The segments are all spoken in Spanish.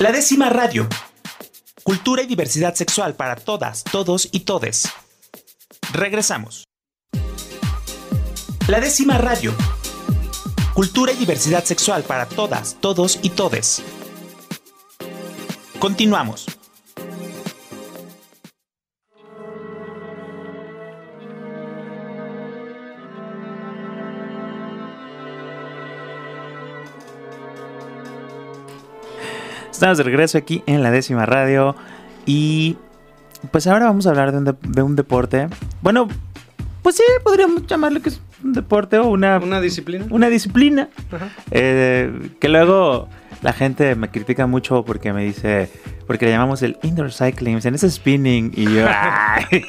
La décima radio. Cultura y diversidad sexual para todas, todos y todes. Regresamos. La décima radio. Cultura y diversidad sexual para todas, todos y todes. Continuamos. Estamos de regreso aquí en la décima radio y pues ahora vamos a hablar de un, de- de un deporte. Bueno, pues sí, podríamos llamarlo que es un deporte o una, Una disciplina. una disciplina. Ajá. Eh, que luego la gente me critica mucho porque me dice, porque le llamamos el indoor cycling, me dicen, es spinning y yo, "Ay".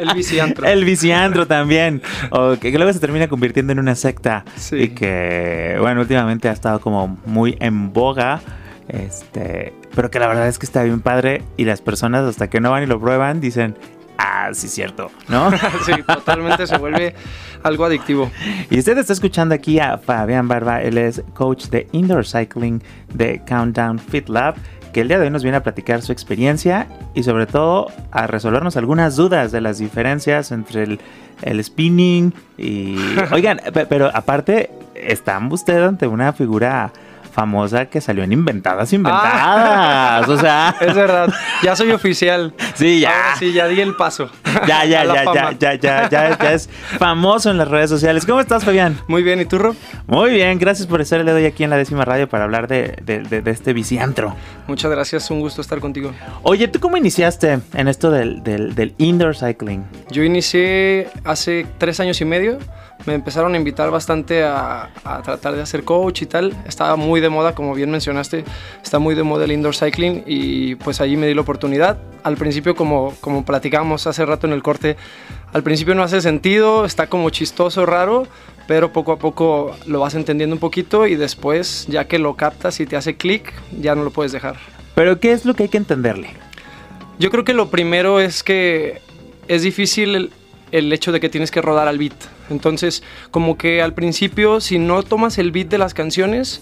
El viciantro. el viciandro también, o que, que luego se termina convirtiendo en una secta Sí. y que, bueno, últimamente ha estado como muy en boga. Este, pero que la verdad es que está bien padre y las personas hasta que no van y lo prueban dicen, ah, sí, cierto, ¿no? sí, totalmente se vuelve algo adictivo. Y usted está escuchando aquí a Fabián Barba, él es coach de indoor cycling de Countdown Fit Lab, que el día de hoy nos viene a platicar su experiencia y sobre todo a resolvernos algunas dudas de las diferencias entre el, el spinning y... Oigan, pe- pero aparte, está usted ante una figura famosa que salió en Inventadas Inventadas. O sea, Es verdad, ya soy oficial. sí, ya. Ahora sí, ya di el paso. Ya, ya, ya, ya, ya, ya, ya, ya es famoso en las redes sociales. ¿Cómo estás, Fabián? Muy bien, ¿y tú, Rob? Muy bien, gracias por estar el día de hoy aquí en la décima radio para hablar de, de- de- de este viciantro. Muchas gracias, un gusto estar contigo. Oye, ¿tú cómo iniciaste en esto del, del- del indoor cycling? Yo inicié hace tres años y medio. Me empezaron a invitar bastante a, a tratar de hacer coach y tal. Estaba muy de moda, como bien mencionaste, está muy de moda el indoor cycling y pues ahí me di la oportunidad. Al principio, como, como platicábamos hace rato en el corte, al principio no hace sentido, está como chistoso, raro, pero poco a poco lo vas entendiendo un poquito y después, ya que lo captas y te hace clic, ya no lo puedes dejar. Pero ¿qué es lo que hay que entenderle? Yo creo que lo primero es que es difícil el, hecho de que tienes que rodar al beat. Entonces, como que al principio, si no tomas el beat de las canciones,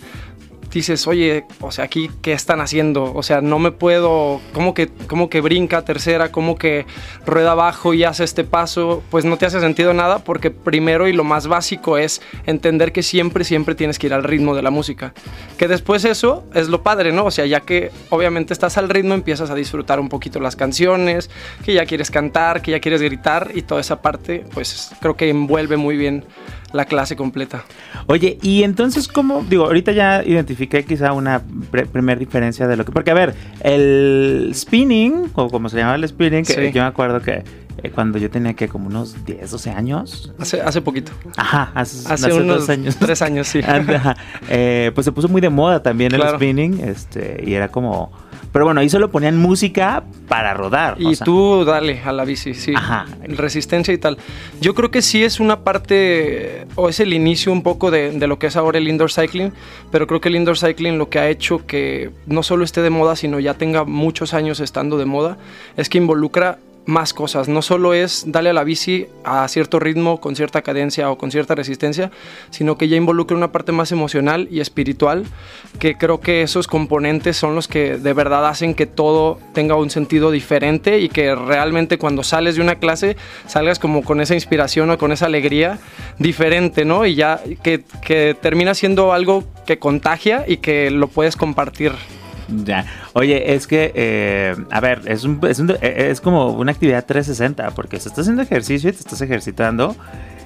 dices, oye, o sea, aquí, ¿qué están haciendo? O sea, no me puedo, ¿cómo que, cómo que brinca tercera? ¿Cómo que rueda abajo y hace este paso? Pues no te hace sentido nada porque primero y lo más básico es entender que siempre, siempre tienes que ir al ritmo de la música. Que después eso es lo padre, ¿no? O sea, ya que obviamente estás al ritmo, empiezas a disfrutar un poquito las canciones, que ya quieres cantar, que ya quieres gritar y toda esa parte, pues creo que envuelve muy bien la clase completa. Oye, y entonces, ¿cómo? Digo, ahorita ya identifiqué quizá una pre- primer diferencia de lo que... Porque, a ver, el spinning, o como se llama el spinning, que Sí. yo me acuerdo que eh, cuando yo tenía que como unos 10, 12 años. Hace, hace poquito. Ajá, hace, Hace, hace unos dos años. tres años, sí. Ajá. Eh, pues se puso muy de moda también el spinning, este, y era como... Pero bueno, ahí solo ponían música para rodar. Y o sea, tú dale a la bici, sí. Ajá. Resistencia y tal. Yo creo que sí es una parte, o es el inicio un poco de, de lo que es ahora el indoor cycling, pero creo que el indoor cycling lo que ha hecho que no solo esté de moda, sino ya tenga muchos años estando de moda, es que involucra más cosas. No solo es darle a la bici a cierto ritmo, con cierta cadencia o con cierta resistencia, sino que ya involucra una parte más emocional y espiritual, que creo que esos componentes son los que de verdad hacen que todo tenga un sentido diferente y que realmente cuando sales de una clase salgas como con esa inspiración o con esa alegría diferente, ¿no? Y ya que, que termina siendo algo que contagia y que lo puedes compartir. Ya. Oye, es que, eh, a ver, es, un- es, un- es como una actividad 360, porque estás haciendo ejercicio y te estás ejercitando.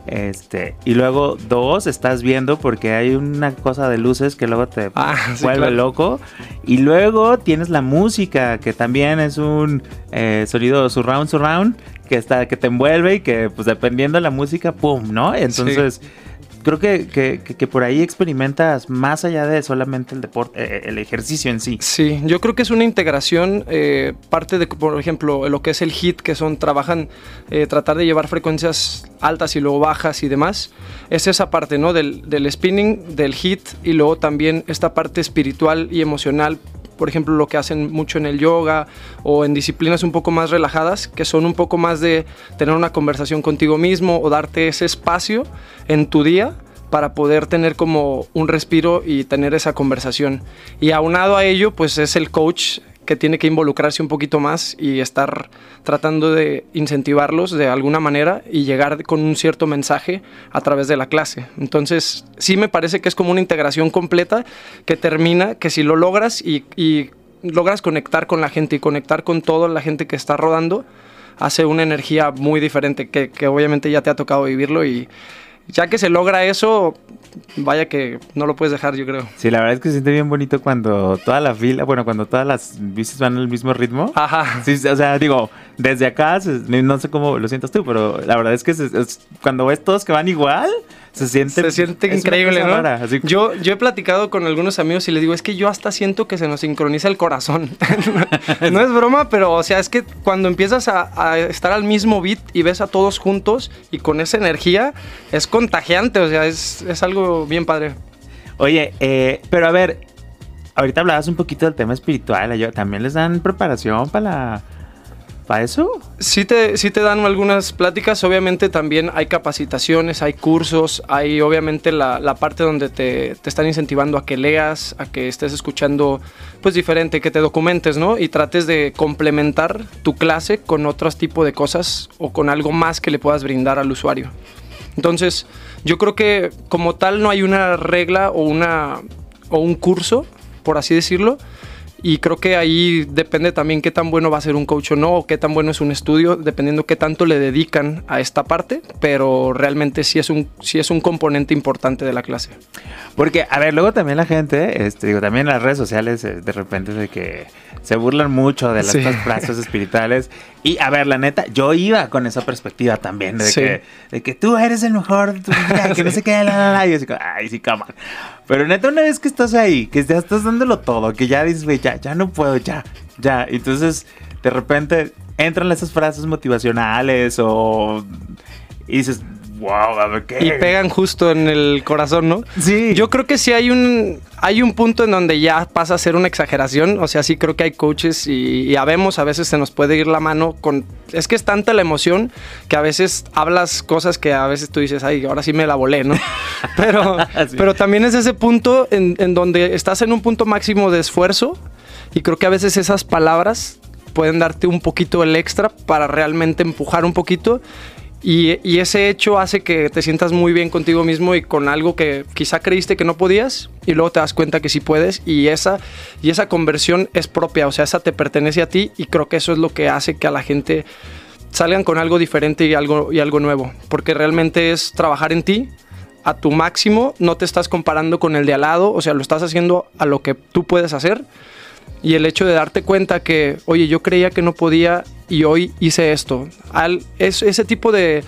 Este, y luego, dos, estás viendo porque hay una cosa de luces que luego te Ah, sí, vuelve claro. loco. Y luego tienes la música, que también es un eh, sonido surround, surround, que, está, que te envuelve y que, pues dependiendo de la música, ¡pum! ¿No? Entonces. Creo que, que- que- por ahí experimentas más allá de solamente el deporte, eh, el ejercicio en sí. Sí, yo creo que es una integración, eh, parte de, por ejemplo, lo que es el hit, que son, trabajan, eh, tratar de llevar frecuencias altas y luego bajas y demás. Es esa parte, ¿no? Del, del spinning, del hit y luego también esta parte espiritual y emocional. Por ejemplo, lo que hacen mucho en el yoga o en disciplinas un poco más relajadas, que son un poco más de tener una conversación contigo mismo o darte ese espacio en tu día para poder tener como un respiro y tener esa conversación. Y aunado a ello, pues es el coach que tiene que involucrarse un poquito más y estar tratando de incentivarlos de alguna manera y llegar con un cierto mensaje a través de la clase. Entonces, sí me parece que es como una integración completa que termina, que si lo logras y, logras conectar con la gente y conectar con toda la gente que está rodando, hace una energía muy diferente que, que obviamente ya te ha tocado vivirlo y ya que se logra eso, vaya que no lo puedes dejar, yo creo. Sí, la verdad es que se siente bien bonito cuando toda la fila, bueno, cuando todas las bicis van al mismo ritmo. Ajá. Sí, o sea, digo, desde acá, no sé cómo lo sientas tú, pero la verdad es que cuando ves todos que van igual, se siente, se siente increíble, ¿no? Yo, yo he platicado con algunos amigos y les digo, es que yo hasta siento que se nos sincroniza el corazón. no es broma, pero o sea, es que cuando empiezas a, estar al mismo beat y ves a todos juntos y con esa energía, es contagiante, o sea, es, es algo bien padre. Oye, eh, pero a ver, ahorita hablabas un poquito del tema espiritual, ¿también les dan preparación para la ¿Para eso? Sí te, sí te dan algunas pláticas, obviamente también hay capacitaciones, hay cursos, hay obviamente la, parte donde te, te, están incentivando a que leas, a que estés escuchando pues diferente, que te documentes, ¿no? Y trates de complementar tu clase con otros tipos de cosas o con algo más que le puedas brindar al usuario. Entonces, yo creo que como tal no hay una regla o, una, o un curso, por así decirlo, y creo que ahí depende también qué tan bueno va a ser un coach o no, o qué tan bueno es un estudio, dependiendo qué tanto le dedican a esta parte, pero realmente sí es un, sí es un componente importante de la clase. Porque, a ver, luego también la gente, este, digo, también las redes sociales, eh, de repente de que se burlan mucho de las frases espirituales. Y a ver, la neta, yo iba con esa perspectiva también, de, que, de que tú eres el mejor que no sé qué, la, la, la. Y yo así, ay, sí, cama. Pero neta, una vez que estás ahí, que ya estás dándolo todo, que ya dices, güey, ya, ya no puedo, ya, ya. Entonces, de repente entran esas frases motivacionales o. Dices, wow, a ver qué. Y pegan justo en el corazón, ¿no? Sí. Yo creo que sí hay un, hay un punto en donde ya pasa a ser una exageración. O sea, sí creo que hay coaches y, y habemos, a veces se nos puede ir la mano con. Es que es tanta la emoción que a veces hablas cosas que a veces tú dices, ay, ahora sí me la volé, ¿no? Pero, pero también es ese punto en, en donde estás en un punto máximo de esfuerzo y creo que a veces esas palabras pueden darte un poquito el extra para realmente empujar un poquito y, ese hecho hace que te sientas muy bien contigo mismo y con algo que quizá creíste que no podías y luego te das cuenta que sí puedes y esa, y esa conversión es propia, o sea, esa te pertenece a ti y creo que eso es lo que hace que a la gente salgan con algo diferente y algo, y algo nuevo, porque realmente es trabajar en ti a tu máximo, no te estás comparando con el de al lado, o sea, lo estás haciendo a lo que tú puedes hacer y el hecho de darte cuenta que, oye, yo creía que no podía y hoy hice esto. Al, es, ese tipo de,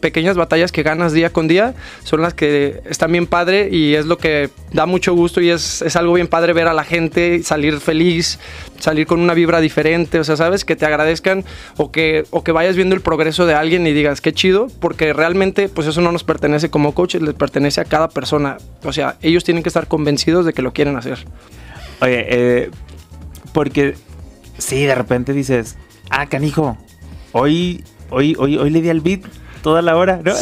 pequeñas batallas que ganas día con día son las que están bien padre y es lo que da mucho gusto y es, es algo bien padre ver a la gente salir feliz, salir con una vibra diferente, o sea, sabes, que te agradezcan o que, o que vayas viendo el progreso de alguien y digas, qué chido, porque realmente pues eso no nos pertenece como coaches, les pertenece a cada persona. O sea, ellos tienen que estar convencidos de que lo quieren hacer. Oye, eh, porque sí, de repente dices, ah, canijo, hoy, hoy, hoy, hoy le di al beat toda la hora, ¿no?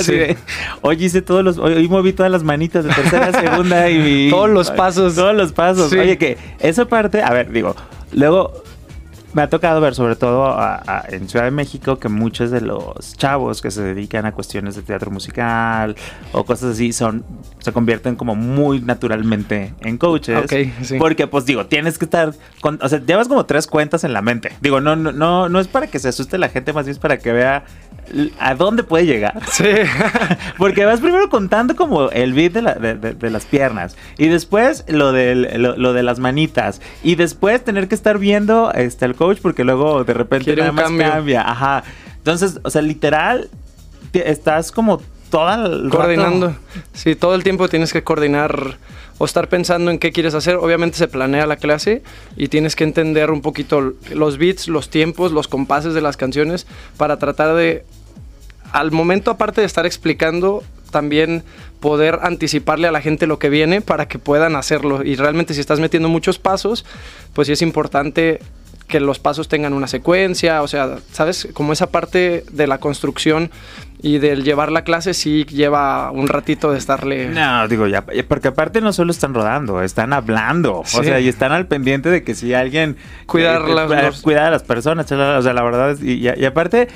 hoy hice todos los, hoy, moví todas las manitas de tercera, segunda y todos los pasos. Todos los pasos. Oye, que esa parte, a ver, digo, luego me ha tocado ver, sobre todo en Ciudad de México, que muchos de los chavos que se dedican a cuestiones de teatro musical o cosas así son se convierten como muy naturalmente en coaches. Porque, pues digo, tienes que estar. Con, o sea, llevas como tres cuentas en la mente. Digo, no, no, no, no es para que se asuste la gente, más bien es para que vea a dónde puede llegar. Sí. Porque vas primero contando como el beat de, las piernas. Y después lo, lo, de las manitas. Y después tener que estar viendo este, el coach porque luego de repente nada más cambia. Ajá. Entonces, o sea, literal, estás como toda el coordinando. Sí, todo el tiempo tienes que coordinar o estar pensando en qué quieres hacer. Obviamente se planea la clase y tienes que entender un poquito los beats, los tiempos, los compases de las canciones para tratar de al momento aparte de estar explicando también poder anticiparle a la gente lo que viene para que puedan hacerlo y realmente si estás metiendo muchos pasos, pues sí es importante que los pasos tengan una secuencia, o sea, ¿sabes? Como esa parte de la construcción Y del llevar la clase sí lleva un ratito de estarle... No, digo, ya, porque aparte no solo están rodando, están hablando. O sea, y están al pendiente de que si alguien... Cuidar, eh, las, cuidar a las personas. O sea, la verdad es... Y, y, aparte,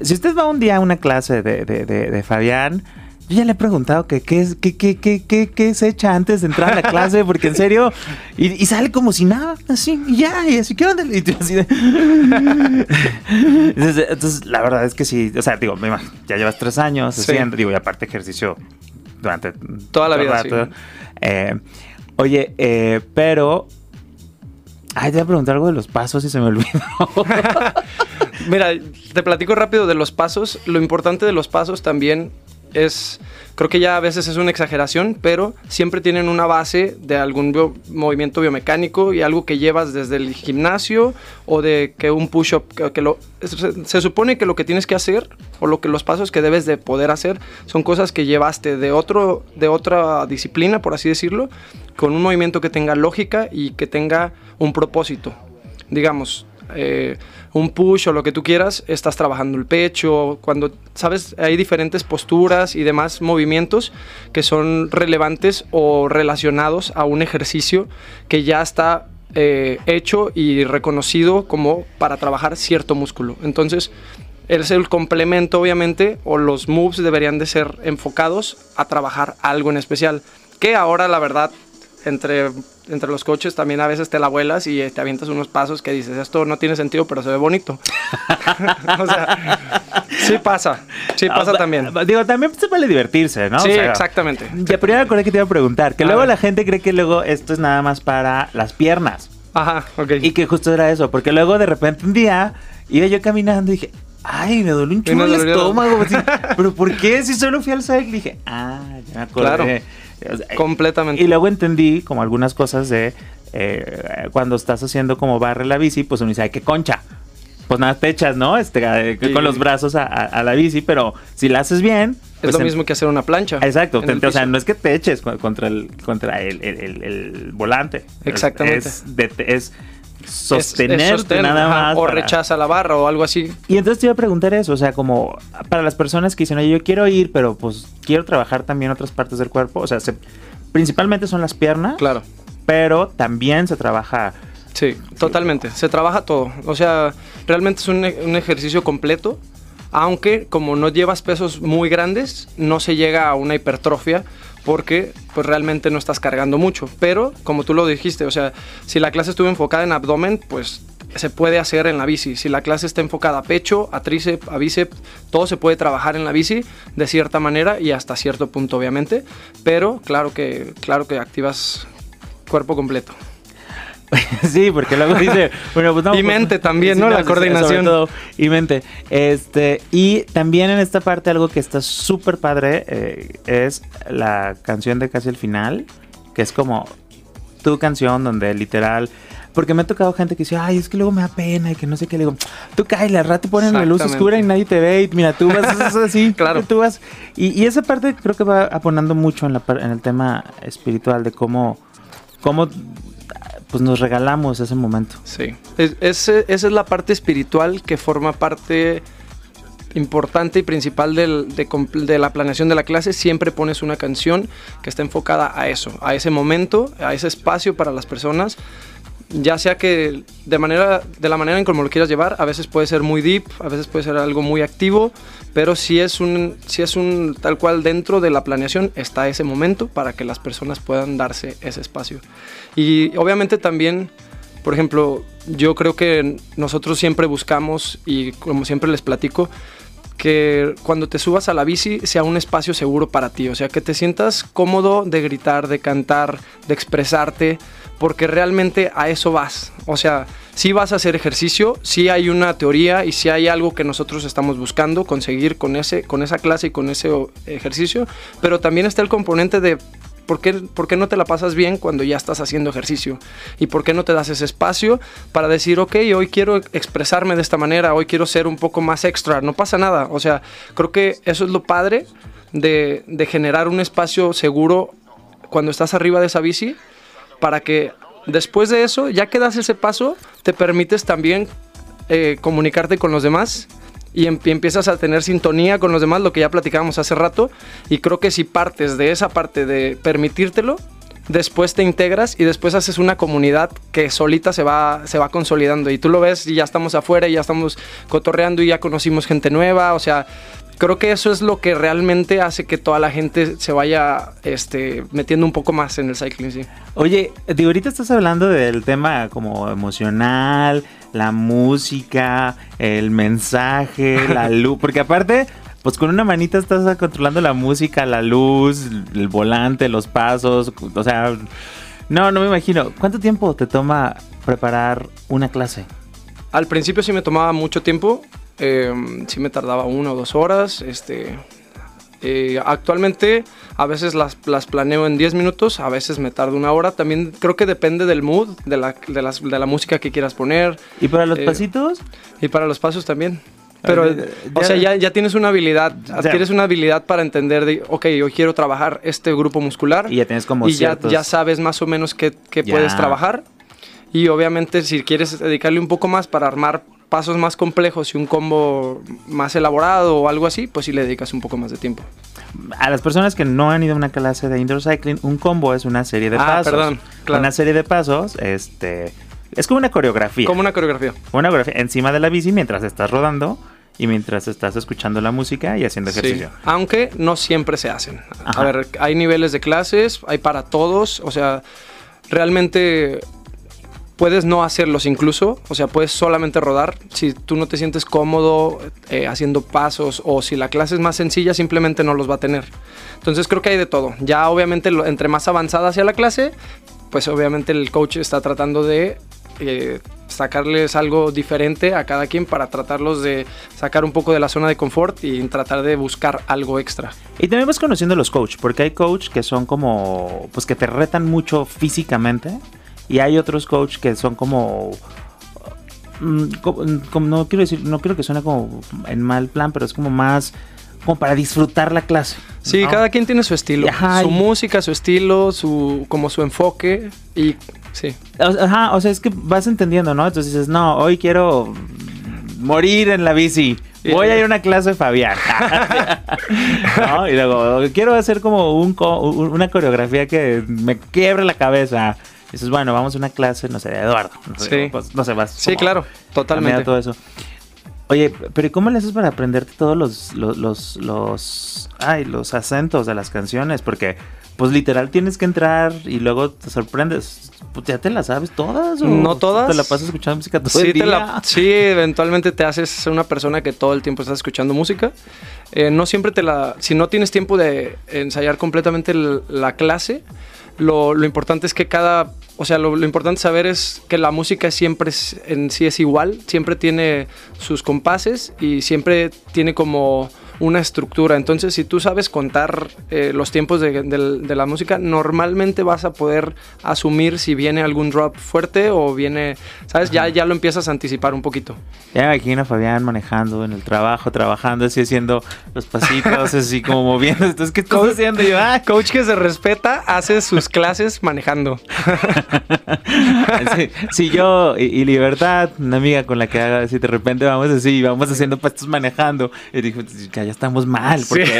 si usted va un día a una clase de, de, de, de Fabián yo ya le he preguntado que qué es, qué, qué, qué, qué, se echa antes de entrar a la clase, porque en serio, y, sale como si nada, así, y ya, y así, ¿qué onda? Y así de... entonces, la verdad es que sí, o sea, digo, ya llevas tres años haciendo, digo, y aparte ejercicio durante toda la vida. Sí. Eh, oye, eh, pero Ay, te voy a preguntar algo de los pasos y se me olvidó. Mira, te platico rápido de los pasos. Lo importante de los pasos también es, creo que ya a veces es una exageración, pero siempre tienen una base de algún movimiento biomecánico y algo que llevas desde el gimnasio o de que un push-up, que, lo, se, supone que lo que tienes que hacer o lo que los pasos que debes de poder hacer son cosas que llevaste de, otro, de otra disciplina, por así decirlo, con un movimiento que tenga lógica y que tenga un propósito. Digamos, eh, un push o lo que tú quieras, estás trabajando el pecho, cuando, sabes, hay diferentes posturas y demás movimientos que son relevantes o relacionados a un ejercicio que ya está eh, hecho y reconocido como para trabajar cierto músculo. Entonces, es el complemento, obviamente, o los moves deberían de ser enfocados a trabajar algo en especial. Que ahora, la verdad, entre, entre los coches también a veces te la vuelas y te avientas unos pasos que dices, esto no tiene sentido, pero se ve bonito. o sea, sí pasa, sí ah, pasa también. Digo, también se vale divertirse, ¿no? Sí, exactamente. Ya, pero ya me acordé que te iba a preguntar, que luego la gente cree que luego esto es nada más para las piernas. Ajá, ok. Y que justo era eso, porque luego de repente un día iba yo caminando y dije, ay, me duele un chulo el estómago. pero ¿por qué? Si solo fui al cycle, dije, ah, ya me acordé. Claro. Completamente. Y luego entendí como algunas cosas de eh, cuando estás haciendo como barre la bici, pues uno dice, ay, qué concha. Pues nada, te echas, ¿no? Este, eh, con los brazos a, la bici, pero si la haces bien... Es pues lo mismo que hacer una plancha. Exacto, o sea, no es que te eches contra el, contra el, volante. Exactamente. Es, sostenerte nada más. O rechaza la barra o algo así. Y entonces te iba a preguntar eso, o sea, como para las personas que dicen, oye, yo quiero ir, pero pues quiero trabajar también otras partes del cuerpo, o sea, principalmente son las piernas. Claro. Pero también se trabaja... Sí, totalmente. Se trabaja todo. O sea, realmente es un, un ejercicio completo aunque como no llevas pesos muy grandes, no se llega a una hipertrofia porque pues realmente no estás cargando mucho. Pero como tú lo dijiste, o sea, si la clase estuvo enfocada en abdomen, pues se puede hacer en la bici. Si la clase está enfocada a pecho, a tríceps, a bíceps, todo se puede trabajar en la bici de cierta manera y hasta cierto punto obviamente, pero claro que claro que activas cuerpo completo. sí, porque luego dice, bueno, pues no, Y pues, mente también, ¿no? la coordinación. y mente. Este, y también en esta parte algo que está súper padre eh, es la canción de casi el final, que es como tu canción donde literal porque me ha tocado gente que dice, ay, es que luego me da pena y que no sé qué. Le digo, tú cállate, al rato ponen la luz oscura y nadie te ve. Y mira, tú vas así. claro. Tú vas. Y, esa parte creo que va aponando mucho en, la, en el tema espiritual de cómo, cómo pues nos regalamos ese momento. Sí, esa es la parte espiritual que forma parte importante y principal de, la planeación de la clase. Siempre pones una canción que está enfocada a eso, a ese momento, a ese espacio para las personas ya sea que de manera de la manera en como lo quieras llevar, a veces puede ser muy deep, a veces puede ser algo muy activo, pero si es un si es un tal cual dentro de la planeación está ese momento para que las personas puedan darse ese espacio. Y obviamente también, por ejemplo, yo creo que nosotros siempre buscamos y como siempre les platico que cuando te subas a la bici sea un espacio seguro para ti, o sea, que te sientas cómodo de gritar, de cantar, de expresarte, porque realmente a eso vas. O sea, si vas a hacer ejercicio, si hay una teoría y si hay algo que nosotros estamos buscando conseguir con, ese, con esa clase y con ese ejercicio, pero también está el componente de ¿Por qué, ¿Por qué, no te la pasas bien cuando ya estás haciendo ejercicio? ¿Y por qué no te das ese espacio para decir, ok, hoy quiero expresarme de esta manera, hoy quiero ser un poco más extra? No pasa nada. O sea, creo que eso es lo padre de, de generar un espacio seguro cuando estás arriba de esa bici para que después de eso, ya que das ese paso, te permites también eh, comunicarte con los demás y, em- y empiezas a tener sintonía con los demás, lo que ya platicábamos hace rato. Y creo que si partes de esa parte de permitírtelo, después te integras y después haces una comunidad que solita se va, se va consolidando. Y tú lo ves y ya estamos afuera y ya estamos cotorreando y ya conocimos gente nueva. O sea, creo que eso es lo que realmente hace que toda la gente se vaya este, metiendo un poco más en el cycling. Sí. Oye, digo, ahorita estás hablando del tema como emocional, la música, el mensaje, la luz, porque aparte, pues con una manita estás controlando la música, la luz, el volante, los pasos, o sea, no, no me imagino. ¿Cuánto tiempo te toma preparar una clase? Al principio sí me tomaba mucho tiempo, eh, sí me tardaba una o dos horas. Este, eh, actualmente a veces las, las, planeo en 10 minutos, a veces me tardo una hora. También creo que depende del mood, de la, de las, de la música que quieras poner. ¿Y para los eh, pasitos? Y para los pasos también. Pero, ya, o sea, ya, ya, tienes una habilidad, adquieres una habilidad para entender de, ok, yo quiero trabajar este grupo muscular. Y ya tienes como Y ciertos... ya, ya sabes más o menos qué, qué puedes trabajar. Y obviamente si quieres dedicarle un poco más para armar pasos más complejos y un combo más elaborado o algo así, pues sí le dedicas un poco más de tiempo. A las personas que no han ido a una clase de indoor cycling, un combo es una serie de ah, pasos. Perdón, claro. Una serie de pasos, este, es como una coreografía. Como una coreografía. Una coreografía encima de la bici mientras estás rodando y mientras estás escuchando la música y haciendo ejercicio. Sí, aunque no siempre se hacen. Ajá. A ver, hay niveles de clases, hay para todos, o sea, realmente puedes no hacerlos incluso, o sea, puedes solamente rodar. Si tú no te sientes cómodo eh, haciendo pasos o si la clase es más sencilla, simplemente no los va a tener. Entonces creo que hay de todo. Ya obviamente lo, entre más avanzada hacia la clase, pues obviamente el coach está tratando de eh, sacarles algo diferente a cada quien para tratarlos de sacar un poco de la zona de confort y tratar de buscar algo extra. Y también vas conociendo a los coach, porque hay coach que son como, pues que te retan mucho físicamente y hay otros coach que son como como, como, no quiero decir no quiero que suene como en mal plan pero es como más como para disfrutar la clase sí ¿no? cada quien tiene su estilo Ajá, su y... música su estilo su como su enfoque y sí Ajá, o sea es que vas entendiendo no entonces dices no hoy quiero morir en la bici Voy a ir a una clase de Fabián. ¿No? Y luego, quiero hacer como un, una coreografía que me quiebre la cabeza. Dices, bueno, vamos a una clase, no sé, de Eduardo. No sé, sí. pues, no sé, vas. Sí, claro, totalmente. Todo eso. Oye, pero ¿cómo le haces para aprenderte todos los, los, los, los, ay, los acentos de las canciones? Porque, pues literal tienes que entrar y luego te sorprendes. Pues, ¿Ya te las sabes todas? O no todas. ¿Te la pasas escuchando música todo sí, el día? La, sí, eventualmente te haces una persona que todo el tiempo estás escuchando música. Eh, no siempre te la... Si no tienes tiempo de ensayar completamente la clase, lo, lo, importante es que cada, o sea, lo, importante saber es que la música siempre en sí es igual, siempre tiene sus compases y siempre tiene como una estructura. Entonces, si tú sabes contar eh, los tiempos de, de, de, la música, normalmente vas a poder asumir si viene algún drop fuerte o viene, ¿sabes? Ya, ya lo empiezas a anticipar un poquito. Ya me imagino a Fabián manejando en el trabajo, trabajando, así haciendo los pasitos, así como moviendo. Entonces, ¿qué estás haciendo? yo, ah, coach que se respeta, hace sus clases manejando. sí, sí, yo y, y, Libertad, una amiga con la que hago, así de repente vamos así, vamos haciendo pastos manejando. Y dijo, ya estamos mal, porque sí.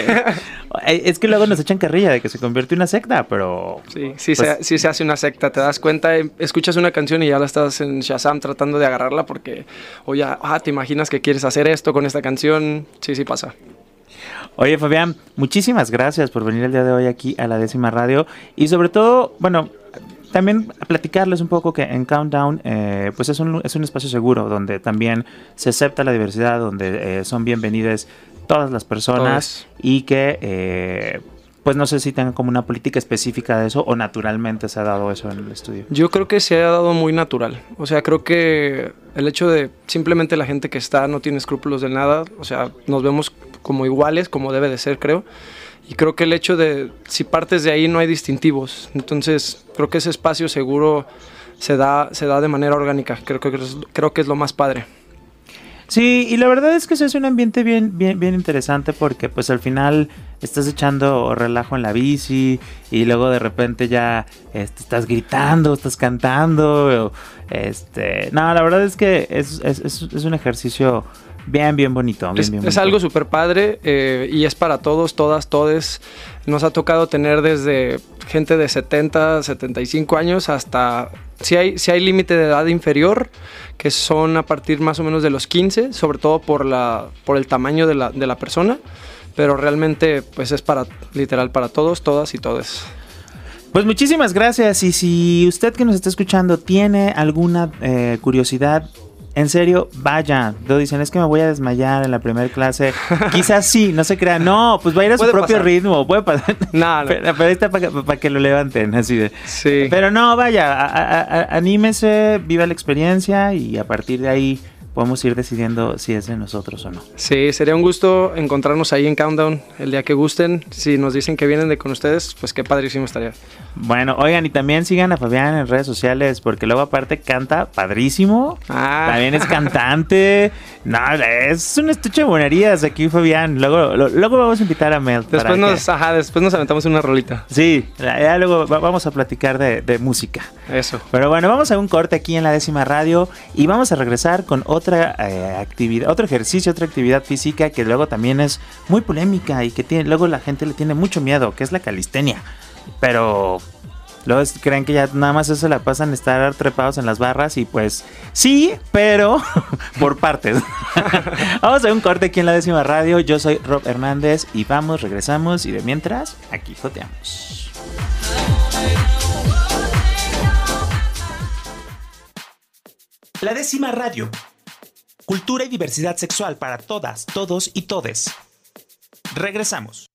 es que luego nos echan carrilla de que se convierte en una secta, pero... Sí, sí, pues, se, sí se hace una secta, te das cuenta, em, escuchas una canción y ya la estás en Shazam tratando de agarrarla porque, o ya, ah, te imaginas que quieres hacer esto con esta canción, sí, sí pasa. Oye, Fabián, muchísimas gracias por venir el día de hoy aquí a la décima radio y sobre todo, bueno, también platicarles un poco que en Countdown eh, pues es un, es un espacio seguro donde también se acepta la diversidad, donde eh, son bienvenidas todas las personas Todos. y que eh, pues no sé si tengan como una política específica de eso o naturalmente se ha dado eso en el estudio. Yo creo que se ha dado muy natural. O sea, creo que el hecho de simplemente la gente que está no tiene escrúpulos de nada, o sea, nos vemos como iguales, como debe de ser, creo. Y creo que el hecho de, si partes de ahí no hay distintivos, entonces creo que ese espacio seguro se da, se da de manera orgánica, creo que, creo que es lo más padre. Sí, y la verdad es que eso es un ambiente bien, bien, bien interesante porque pues al final estás echando relajo en la bici y luego de repente ya este, estás gritando, estás cantando. Este, no, la verdad es que es, es un ejercicio Bien, bien bonito. es, algo súper padre eh, y es para todos, todas, todes. Nos ha tocado tener desde gente de 70, 75 años hasta... Si hay, si hay límite de edad inferior, que son a partir más o menos de los 15, sobre todo por, la, por el tamaño de la, de la persona, pero realmente pues es para, literal, para todos, todas y todes. Pues muchísimas gracias y si usted que nos está escuchando tiene alguna eh, curiosidad en serio, vaya. Lo dicen, es que me voy a desmayar en la primera clase. Quizás sí, no se crea. No, pues va a ir a su propio ritmo. Puede pasar. No, no. Pero, ahí está para que lo levanten, así de. Sí. Pero no, vaya, anímese, viva la experiencia y a partir de ahí podemos ir decidiendo si es de nosotros o no. Sí, sería un gusto encontrarnos ahí en Countdown el día que gusten. Si nos dicen que vienen de con ustedes, pues qué padrísimo estaría. Bueno, oigan, y también sigan a Fabián en redes sociales, porque luego aparte canta padrísimo. Ah. También es cantante. no, es un estuche de buenerías aquí, Fabián. Luego, luego vamos a invitar a Mel. Después nos, ajá, después nos aventamos una rolita. Sí, ya luego vamos a platicar de, de música. Eso. Pero bueno, vamos a un corte aquí en la décima radio y vamos a regresar con otro otra eh, actividad, otro ejercicio, otra actividad física que luego también es muy polémica y que tiene, luego la gente le tiene mucho miedo, que es la calistenia. Pero luego creen que ya nada más eso la pasan estar trepados en las barras y pues sí, pero por partes. vamos a un corte aquí en la décima radio. Yo soy Rob Hernández y vamos, regresamos y de mientras, aquí joteamos. La décima radio Cultura y diversidad sexual para todas, todos y todes. Regresamos.